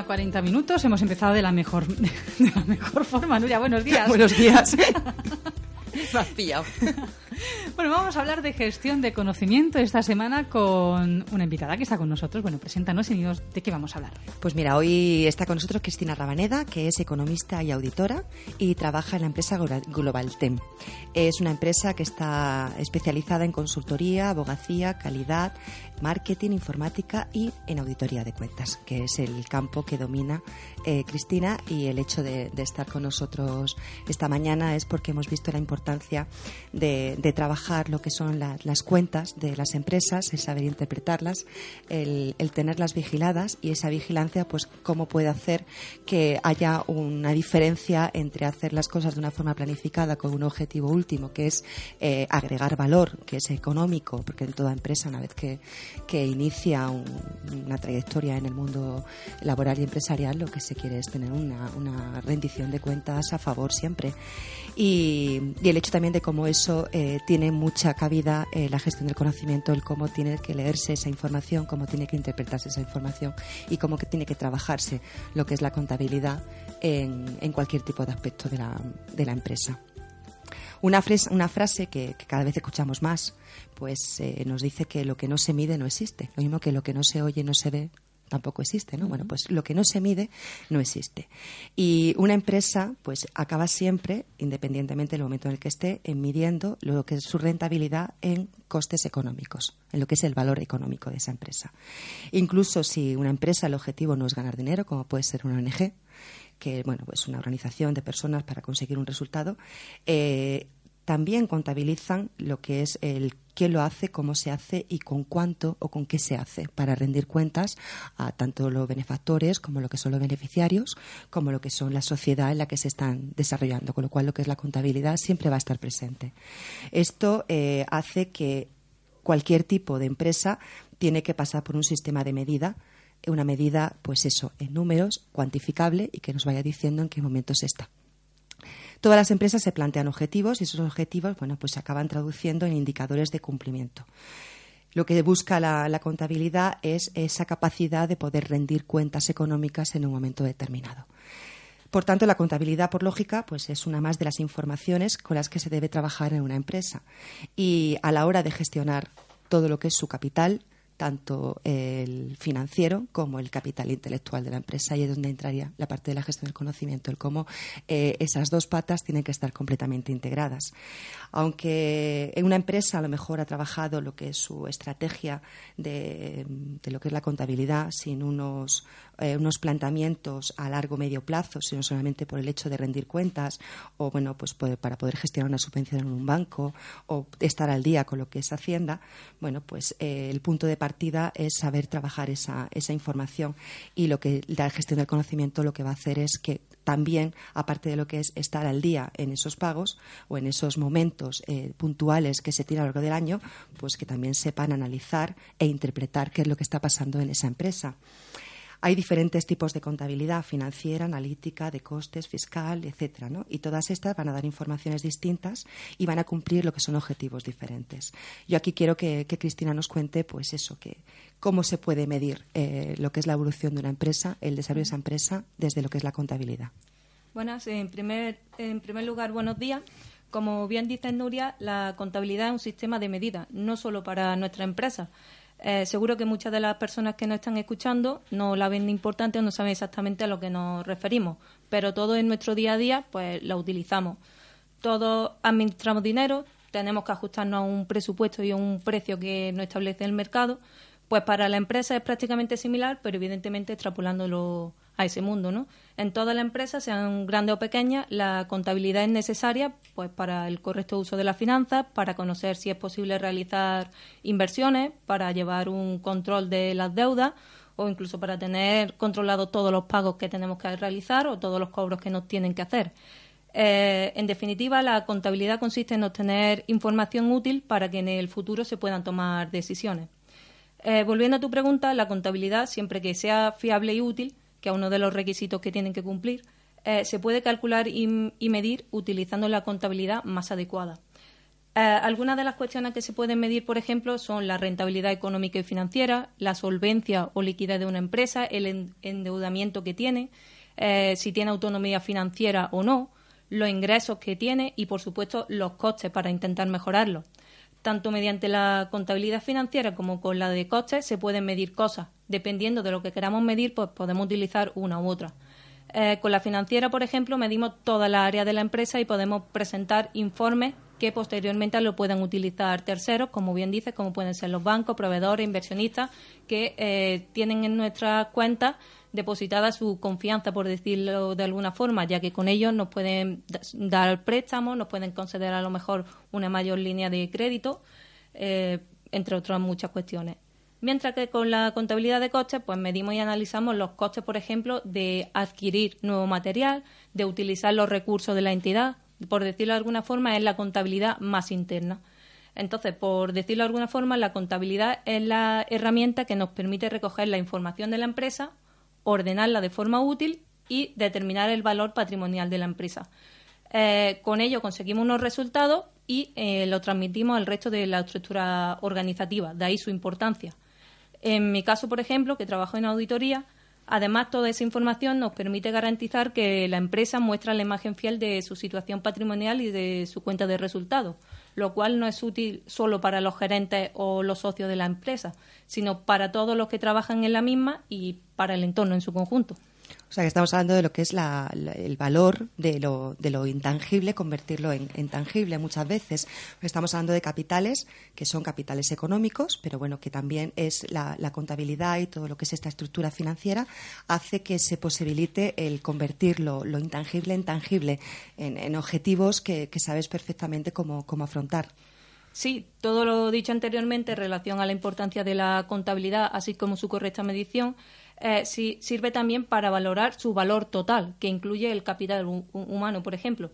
mañana, 40 minutos. Hemos empezado de la mejor, de la mejor forma. Nuria, buenos días. Buenos días. Me has pillado. Bueno, vamos a hablar de gestión de conocimiento esta semana con una invitada que está con nosotros. Bueno, preséntanos y dinos de qué vamos a hablar. Pues mira, hoy está con nosotros Cristina Rabaneda, que es economista y auditora y trabaja en la empresa Globaltem. Es una empresa que está especializada en consultoría, abogacía, calidad, marketing, informática y en auditoría de cuentas, que es el campo que domina eh, Cristina y el hecho de, estar con nosotros esta mañana es porque hemos visto la importancia de, trabajar lo que son las cuentas de las empresas, el saber interpretarlas, el, tenerlas vigiladas y esa vigilancia, pues cómo puede hacer que haya una diferencia entre hacer las cosas de una forma planificada con un objetivo último, que es eh, agregar valor, que es económico, porque en toda empresa, una vez que, que inicia una trayectoria en el mundo laboral y empresarial, lo que se quiere es tener una, rendición de cuentas a favor siempre. Y, el hecho también de cómo eso eh, tiene mucha cabida eh, la gestión del conocimiento, el cómo tiene que leerse esa información, cómo tiene que interpretarse esa información y cómo que tiene que trabajarse lo que es la contabilidad en, cualquier tipo de aspecto de la, de la empresa. Una, una frase que, cada vez escuchamos más, pues eh, nos dice que lo que no se mide no existe. Lo mismo que lo que no se oye no se ve tampoco existe, ¿no? Bueno, pues lo que no se mide no existe. Y una empresa, pues acaba siempre, independientemente del momento en el que esté, en midiendo lo que es su rentabilidad en costes económicos, en lo que es el valor económico de esa empresa. Incluso si una empresa el objetivo no es ganar dinero, como puede ser una ONG, que bueno, pues una organización de personas para conseguir un resultado, eh, también contabilizan lo que es el quién lo hace, cómo se hace y con cuánto o con qué se hace para rendir cuentas a tanto los benefactores como lo que son los beneficiarios, como lo que son la sociedad en la que se están desarrollando, con lo cual lo que es la contabilidad siempre va a estar presente. Esto eh, hace que cualquier tipo de empresa tiene que pasar por un sistema de medida una medida, pues eso, en números, cuantificable y que nos vaya diciendo en qué momento se está. Todas las empresas se plantean objetivos y esos objetivos, bueno, pues se acaban traduciendo en indicadores de cumplimiento. Lo que busca la, contabilidad es esa capacidad de poder rendir cuentas económicas en un momento determinado. Por tanto, la contabilidad, por lógica, pues es una más de las informaciones con las que se debe trabajar en una empresa. Y a la hora de gestionar todo lo que es su capital, tanto el financiero como el capital intelectual de la empresa y es donde entraría la parte de la gestión del conocimiento, el cómo eh, esas dos patas tienen que estar completamente integradas. Aunque en una empresa a lo mejor ha trabajado lo que es su estrategia de, lo que es la contabilidad sin unos, eh, unos planteamientos a largo medio plazo, sino solamente por el hecho de rendir cuentas o bueno pues para poder gestionar una subvención en un banco o estar al día con lo que es Hacienda, bueno pues eh, el punto de partida partida es saber trabajar esa, esa información y lo que la gestión del conocimiento lo que va a hacer es que también, aparte de lo que es estar al día en esos pagos o en esos momentos eh, puntuales que se tiran a lo largo del año, pues que también sepan analizar e interpretar qué es lo que está pasando en esa empresa. Hay diferentes tipos de contabilidad financiera, analítica, de costes, fiscal, etcétera, ¿no? Y todas estas van a dar informaciones distintas y van a cumplir lo que son objetivos diferentes. Yo aquí quiero que, Cristina nos cuente, pues eso, que cómo se puede medir eh, lo que es la evolución de una empresa, el desarrollo de esa empresa, desde lo que es la contabilidad. Buenas, en primer, en primer lugar, buenos días. Como bien dice Nuria, la contabilidad es un sistema de medida, no solo para nuestra empresa, eh, seguro que muchas de las personas que nos están escuchando no la ven importante o no saben exactamente a lo que nos referimos, pero todo en nuestro día a día pues la utilizamos. Todos administramos dinero, tenemos que ajustarnos a un presupuesto y a un precio que nos establece el mercado, pues para la empresa es prácticamente similar, pero evidentemente extrapolándolo a ese mundo, ¿no? En toda la empresa, sean grandes o pequeñas, la contabilidad es necesaria pues para el correcto uso de las finanzas, para conocer si es posible realizar inversiones, para llevar un control de las deudas o incluso para tener controlados todos los pagos que tenemos que realizar o todos los cobros que nos tienen que hacer. Eh, en definitiva, la contabilidad consiste en obtener información útil para que en el futuro se puedan tomar decisiones. Eh, volviendo a tu pregunta, la contabilidad, siempre que sea fiable y útil, que es uno de los requisitos que tienen que cumplir, eh, se puede calcular y, medir utilizando la contabilidad más adecuada. Eh, algunas de las cuestiones que se pueden medir, por ejemplo, son la rentabilidad económica y financiera, la solvencia o liquidez de una empresa, el endeudamiento que tiene, si tiene autonomía financiera o no, los ingresos que tiene y, por supuesto, los costes para intentar mejorarlos. Tanto mediante la contabilidad financiera como con la de costes se pueden medir cosas. Dependiendo de lo que queramos medir, pues podemos utilizar una u otra. Eh, con la financiera, por ejemplo, medimos toda la área de la empresa y podemos presentar informes que posteriormente lo puedan utilizar terceros, como bien dice, como pueden ser los bancos, proveedores, inversionistas, que eh, tienen en nuestras cuentas depositada su confianza, por decirlo de alguna forma, ya que con ellos nos pueden dar préstamos, nos pueden conceder a lo mejor una mayor línea de crédito, eh, entre otras muchas cuestiones. Mientras que con la contabilidad de costes, pues medimos y analizamos los costes, por ejemplo, de adquirir nuevo material, de utilizar los recursos de la entidad, por decirlo de alguna forma, es la contabilidad más interna. Entonces, por decirlo de alguna forma, la contabilidad es la herramienta que nos permite recoger la información de la empresa, ordenarla de forma útil y determinar el valor patrimonial de la empresa. Eh, con ello conseguimos unos resultados y eh, lo transmitimos al resto de la estructura organizativa, de ahí su importancia. En mi caso, por ejemplo, que trabajo en auditoría, Además, toda esa información nos permite garantizar que la empresa muestra la imagen fiel de su situación patrimonial y de su cuenta de resultados, lo cual no es útil solo para los gerentes o los socios de la empresa, sino para todos los que trabajan en la misma y para el entorno en su conjunto. O sea, que estamos hablando de lo que es el valor de lo, de lo intangible, convertirlo en, tangible muchas veces. Estamos hablando de capitales, que son capitales económicos, pero bueno, que también es la, contabilidad y todo lo que es esta estructura financiera, hace que se posibilite el convertir lo, intangible en tangible, en, objetivos que, sabes perfectamente cómo, cómo afrontar. Sí, todo lo dicho anteriormente en relación a la importancia de la contabilidad, así como su correcta medición, eh, sirve también para valorar su valor total, que incluye el capital humano, por ejemplo.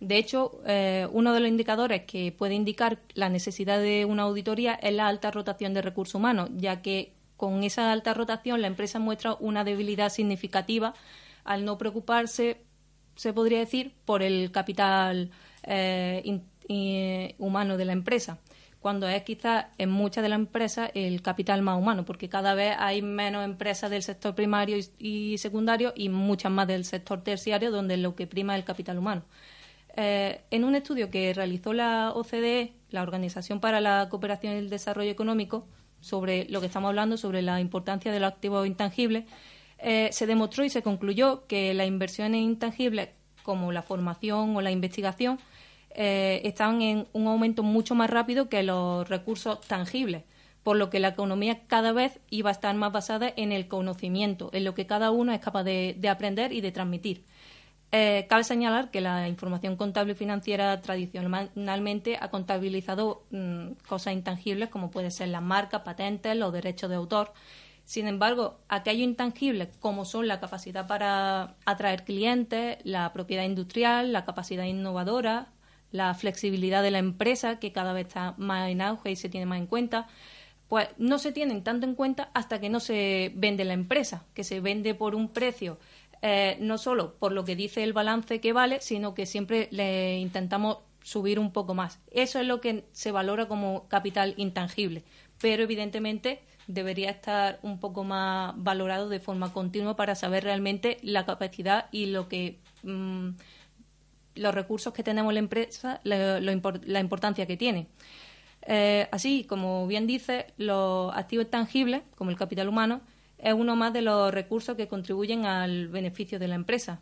De hecho, eh, uno de los indicadores que puede indicar la necesidad de una auditoría es la alta rotación de recursos humanos, ya que con esa alta rotación la empresa muestra una debilidad significativa al no preocuparse, se podría decir, por el capital eh, humano de la empresa cuando es quizás en muchas de las empresas el capital más humano, porque cada vez hay menos empresas del sector primario y, secundario y muchas más del sector terciario, donde lo que prima es el capital humano. Eh, en un estudio que realizó la OCDE, la Organización para la Cooperación y el Desarrollo Económico, sobre lo que estamos hablando, sobre la importancia de los activos intangibles, eh, se demostró y se concluyó que las inversiones intangibles, como la formación o la investigación, eh, están en un aumento mucho más rápido que los recursos tangibles, por lo que la economía cada vez iba a estar más basada en el conocimiento, en lo que cada uno es capaz de, aprender y de transmitir. Eh, cabe señalar que la información contable y financiera tradicionalmente ha contabilizado mm, cosas intangibles como pueden ser las marcas, patentes, los derechos de autor. Sin embargo, aquellos intangibles como son la capacidad para atraer clientes, la propiedad industrial, la capacidad innovadora, la flexibilidad de la empresa, que cada vez está más en auge y se tiene más en cuenta, pues no se tienen tanto en cuenta hasta que no se vende la empresa, que se vende por un precio, eh, no solo por lo que dice el balance que vale, sino que siempre le intentamos subir un poco más. Eso es lo que se valora como capital intangible, pero evidentemente debería estar un poco más valorado de forma continua para saber realmente la capacidad y lo que mm, los recursos que tenemos la empresa, la importancia que tiene. Eh, así, como bien dice, los activos tangibles, como el capital humano, es uno más de los recursos que contribuyen al beneficio de la empresa.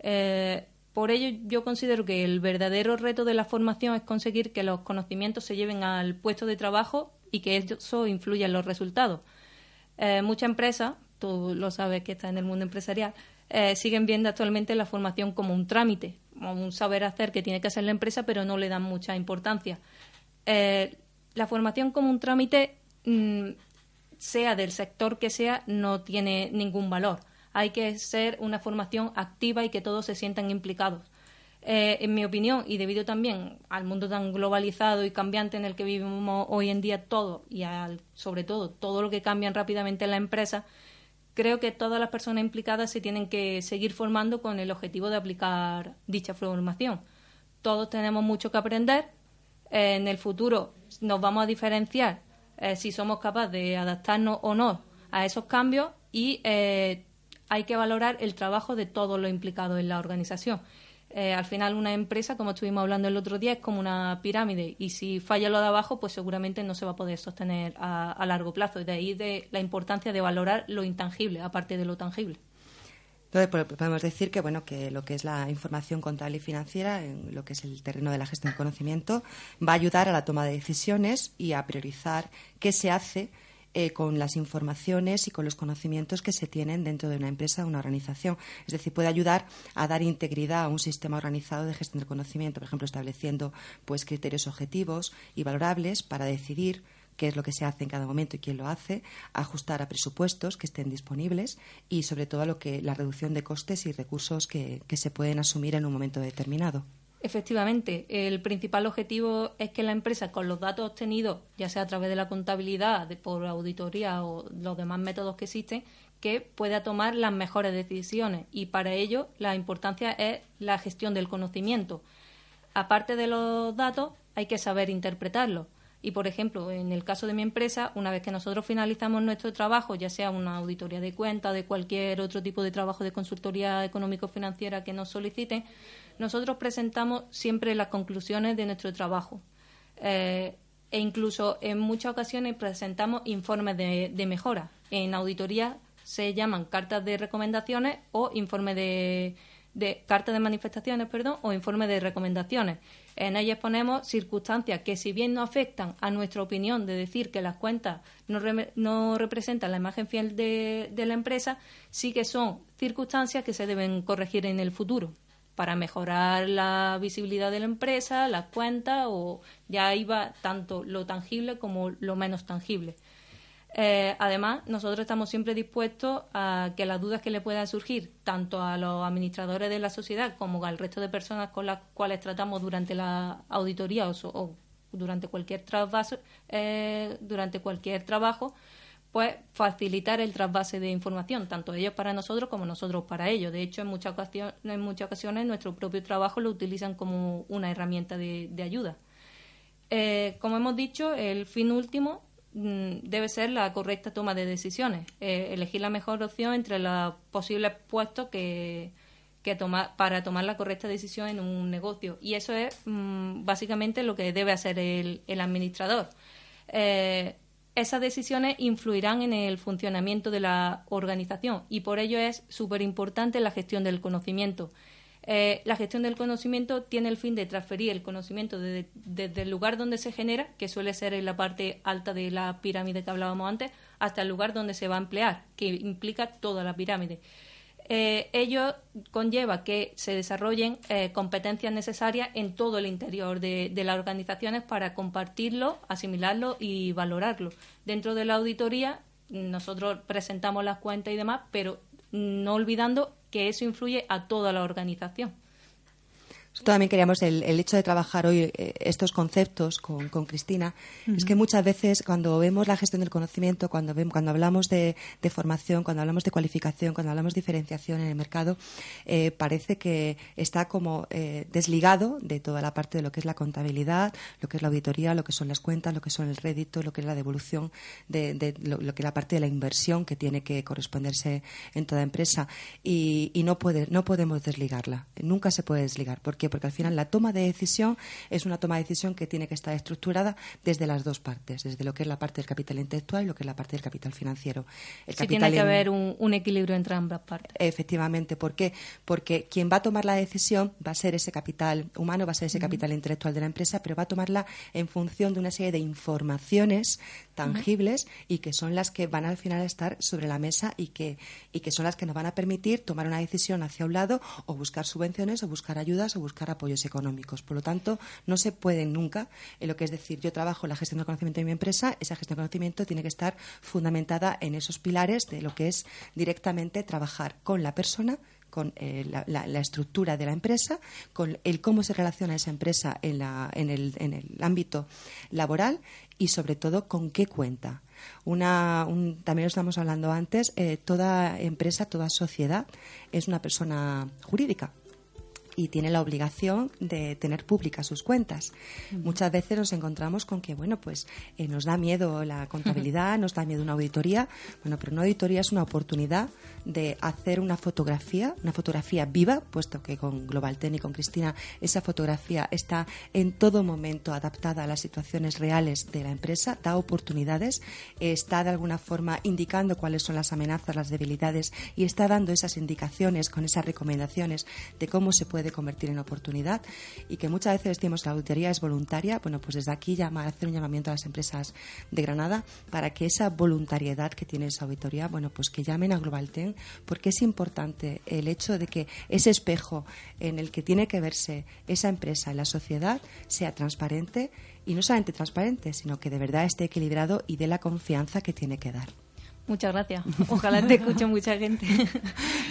Eh, por ello, yo considero que el verdadero reto de la formación es conseguir que los conocimientos se lleven al puesto de trabajo y que eso influya en los resultados. Eh, muchas empresas, tú lo sabes que estás en el mundo empresarial, siguen viendo actualmente la formación como un trámite, un saber hacer que tiene que hacer la empresa, pero no le dan mucha importancia. Eh, la formación como un trámite, mm, sea del sector que sea, no tiene ningún valor. Hay que ser una formación activa y que todos se sientan implicados. Eh, en mi opinión, y debido también al mundo tan globalizado y cambiante en el que vivimos hoy en día todo, y al, sobre todo todo lo que cambia rápidamente en la empresa, creo que todas las personas implicadas se tienen que seguir formando con el objetivo de aplicar dicha formación. Todos tenemos mucho que aprender Eh, en el futuro nos vamos a diferenciar eh, si somos capaces de adaptarnos o no a esos cambios y eh, hay que valorar el trabajo de todos los implicados en la organización. Al final una empresa, como estuvimos hablando el otro día, es como una pirámide y si falla lo de abajo, pues seguramente no se va a poder sostener a, largo plazo. De ahí de la importancia de valorar lo intangible, aparte de lo tangible. Entonces, podemos decir que bueno que lo que es la información contable y financiera, en lo que es el terreno de la gestión del conocimiento, va a ayudar a la toma de decisiones y a priorizar qué se hace eh, con las informaciones y con los conocimientos que se tienen dentro de una empresa o una organización. Es decir, puede ayudar a dar integridad a un sistema organizado de gestión del conocimiento, por ejemplo, estableciendo pues criterios objetivos y valorables para decidir qué es lo que se hace en cada momento y quién lo hace, ajustar a presupuestos que estén disponibles y, sobre todo, a lo que la reducción de costes y recursos que, se pueden asumir en un momento determinado. Efectivamente, el principal objetivo es que la empresa, con los datos obtenidos, ya sea a través de la contabilidad, de, por auditoría o los demás métodos que existen, que pueda tomar las mejores decisiones. Y para ello, la importancia es la gestión del conocimiento. Aparte de los datos, hay que saber interpretarlos. Y, por ejemplo, en el caso de mi empresa, una vez que nosotros finalizamos nuestro trabajo, ya sea una auditoría de cuenta, de cualquier otro tipo de trabajo de consultoría económico-financiera que nos soliciten, nosotros presentamos siempre las conclusiones de nuestro trabajo. Eh, e incluso en muchas ocasiones presentamos informes de, mejora. En auditoría se llaman cartas de recomendaciones o informes de, de cartas de manifestaciones, perdón, o informes de recomendaciones. En ellas ponemos circunstancias que, si bien no afectan a nuestra opinión de decir que las cuentas no, no representan la imagen fiel de, la empresa, sí que son circunstancias que se deben corregir en el futuro para mejorar la visibilidad de la empresa, las cuentas o ya va tanto lo tangible como lo menos tangible. Eh, además, nosotros estamos siempre dispuestos a que las dudas que le puedan surgir tanto a los administradores de la sociedad como al resto de personas con las cuales tratamos durante la auditoría o, durante cualquier trasvaso, eh, durante cualquier trabajo, pues facilitar el trasvase de información, tanto ellos para nosotros como nosotros para ellos. De hecho, en muchas ocasiones, en muchas ocasiones nuestro propio trabajo lo utilizan como una herramienta de, ayuda. Eh, como hemos dicho, el fin último Mm, debe ser la correcta toma de decisiones, eh, elegir la mejor opción entre los posibles puestos que, que tomar, para tomar la correcta decisión en un negocio. Y eso es mm, básicamente lo que debe hacer el, el administrador. Eh, esas decisiones influirán en el funcionamiento de la organización y por ello es súper importante la gestión del conocimiento. Eh, la gestión del conocimiento tiene el fin de transferir el conocimiento desde, el lugar donde se genera, que suele ser en la parte alta de la pirámide que hablábamos antes, hasta el lugar donde se va a emplear, que implica toda la pirámide. Eh, ello conlleva que se desarrollen eh, competencias necesarias en todo el interior de, de, las organizaciones para compartirlo, asimilarlo y valorarlo. Dentro de la auditoría, nosotros presentamos las cuentas y demás, pero no olvidando que eso influye a toda la organización. También queríamos el, hecho de trabajar hoy eh, estos conceptos con, Cristina. Es que muchas veces cuando vemos la gestión del conocimiento, cuando, vemos, cuando hablamos de, formación, cuando hablamos de cualificación, cuando hablamos de diferenciación en el mercado, eh, parece que está como eh, desligado de toda la parte de lo que es la contabilidad, lo que es la auditoría, lo que son las cuentas, lo que son el rédito, lo que es la devolución de, lo, que es la parte de la inversión que tiene que corresponderse en toda empresa. Y, y no, puede, no podemos desligarla. Nunca se puede desligar. Porque porque al final la toma de decisión es una toma de decisión que tiene que estar estructurada desde las dos partes, desde lo que es la parte del capital intelectual y lo que es la parte del capital financiero. El tiene que haber un, equilibrio entre ambas partes. Efectivamente, ¿por qué? Porque quien va a tomar la decisión va a ser ese capital humano, va a ser ese capital intelectual de la empresa, pero va a tomarla en función de una serie de informaciones tangibles y que son las que van al final a estar sobre la mesa y que, y que son las que nos van a permitir tomar una decisión hacia un lado o buscar subvenciones o buscar ayudas o buscar apoyos económicos. Por lo tanto, no se puede nunca, en lo que es decir, yo trabajo en la gestión del conocimiento de mi empresa, esa gestión del conocimiento tiene que estar fundamentada en esos pilares de lo que es directamente trabajar con la persona con eh, la, estructura de la empresa, con el cómo se relaciona esa empresa en, en, el, en el, ámbito laboral y, sobre todo, con qué cuenta. Una, también lo estamos hablando antes, eh, toda empresa, toda sociedad es una persona jurídica y tiene la obligación de tener públicas sus cuentas. Muchas veces nos encontramos con que, bueno, pues eh, nos da miedo la contabilidad, nos da miedo una auditoría. Bueno, pero una auditoría es una oportunidad de hacer una fotografía, una fotografía viva, puesto que con Global Ten y con Cristina esa fotografía está en todo momento adaptada a las situaciones reales de la empresa, da oportunidades, está de alguna forma indicando cuáles son las amenazas, las debilidades y está dando esas indicaciones con esas recomendaciones de cómo se puede convertir en oportunidad y que muchas veces decimos que la auditoría es voluntaria, bueno, pues desde aquí llamar, hacer un llamamiento a las empresas de Granada para que esa voluntariedad que tiene esa auditoría, bueno, pues que llamen a Global Ten porque es importante el hecho de que ese espejo en el que tiene que verse esa empresa en la sociedad sea transparente y no solamente transparente, sino que de verdad esté equilibrado y dé la confianza que tiene que dar. Muchas gracias. Ojalá te escuche mucha gente.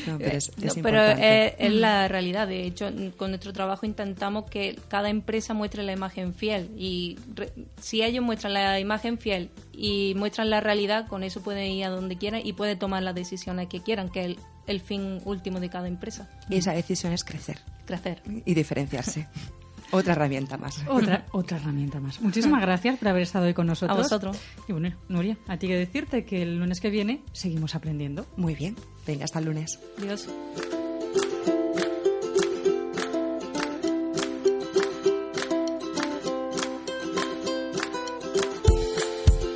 No, pero es, es pero importante. es, es la realidad. De hecho, con nuestro trabajo intentamos que cada empresa muestre la imagen fiel. Y re- si ellos muestran la imagen fiel y muestran la realidad, con eso pueden ir a donde quieran y pueden tomar las decisiones que quieran, que es el, el fin último de cada empresa. Y esa decisión es crecer Crecer. y diferenciarse. Otra herramienta más. Otra, otra herramienta más. Muchísimas gracias por haber estado hoy con nosotros. A vosotros. Y bueno, Nuria, a ti que decirte que el lunes que viene seguimos aprendiendo. Muy bien. Venga, hasta el lunes. Adiós.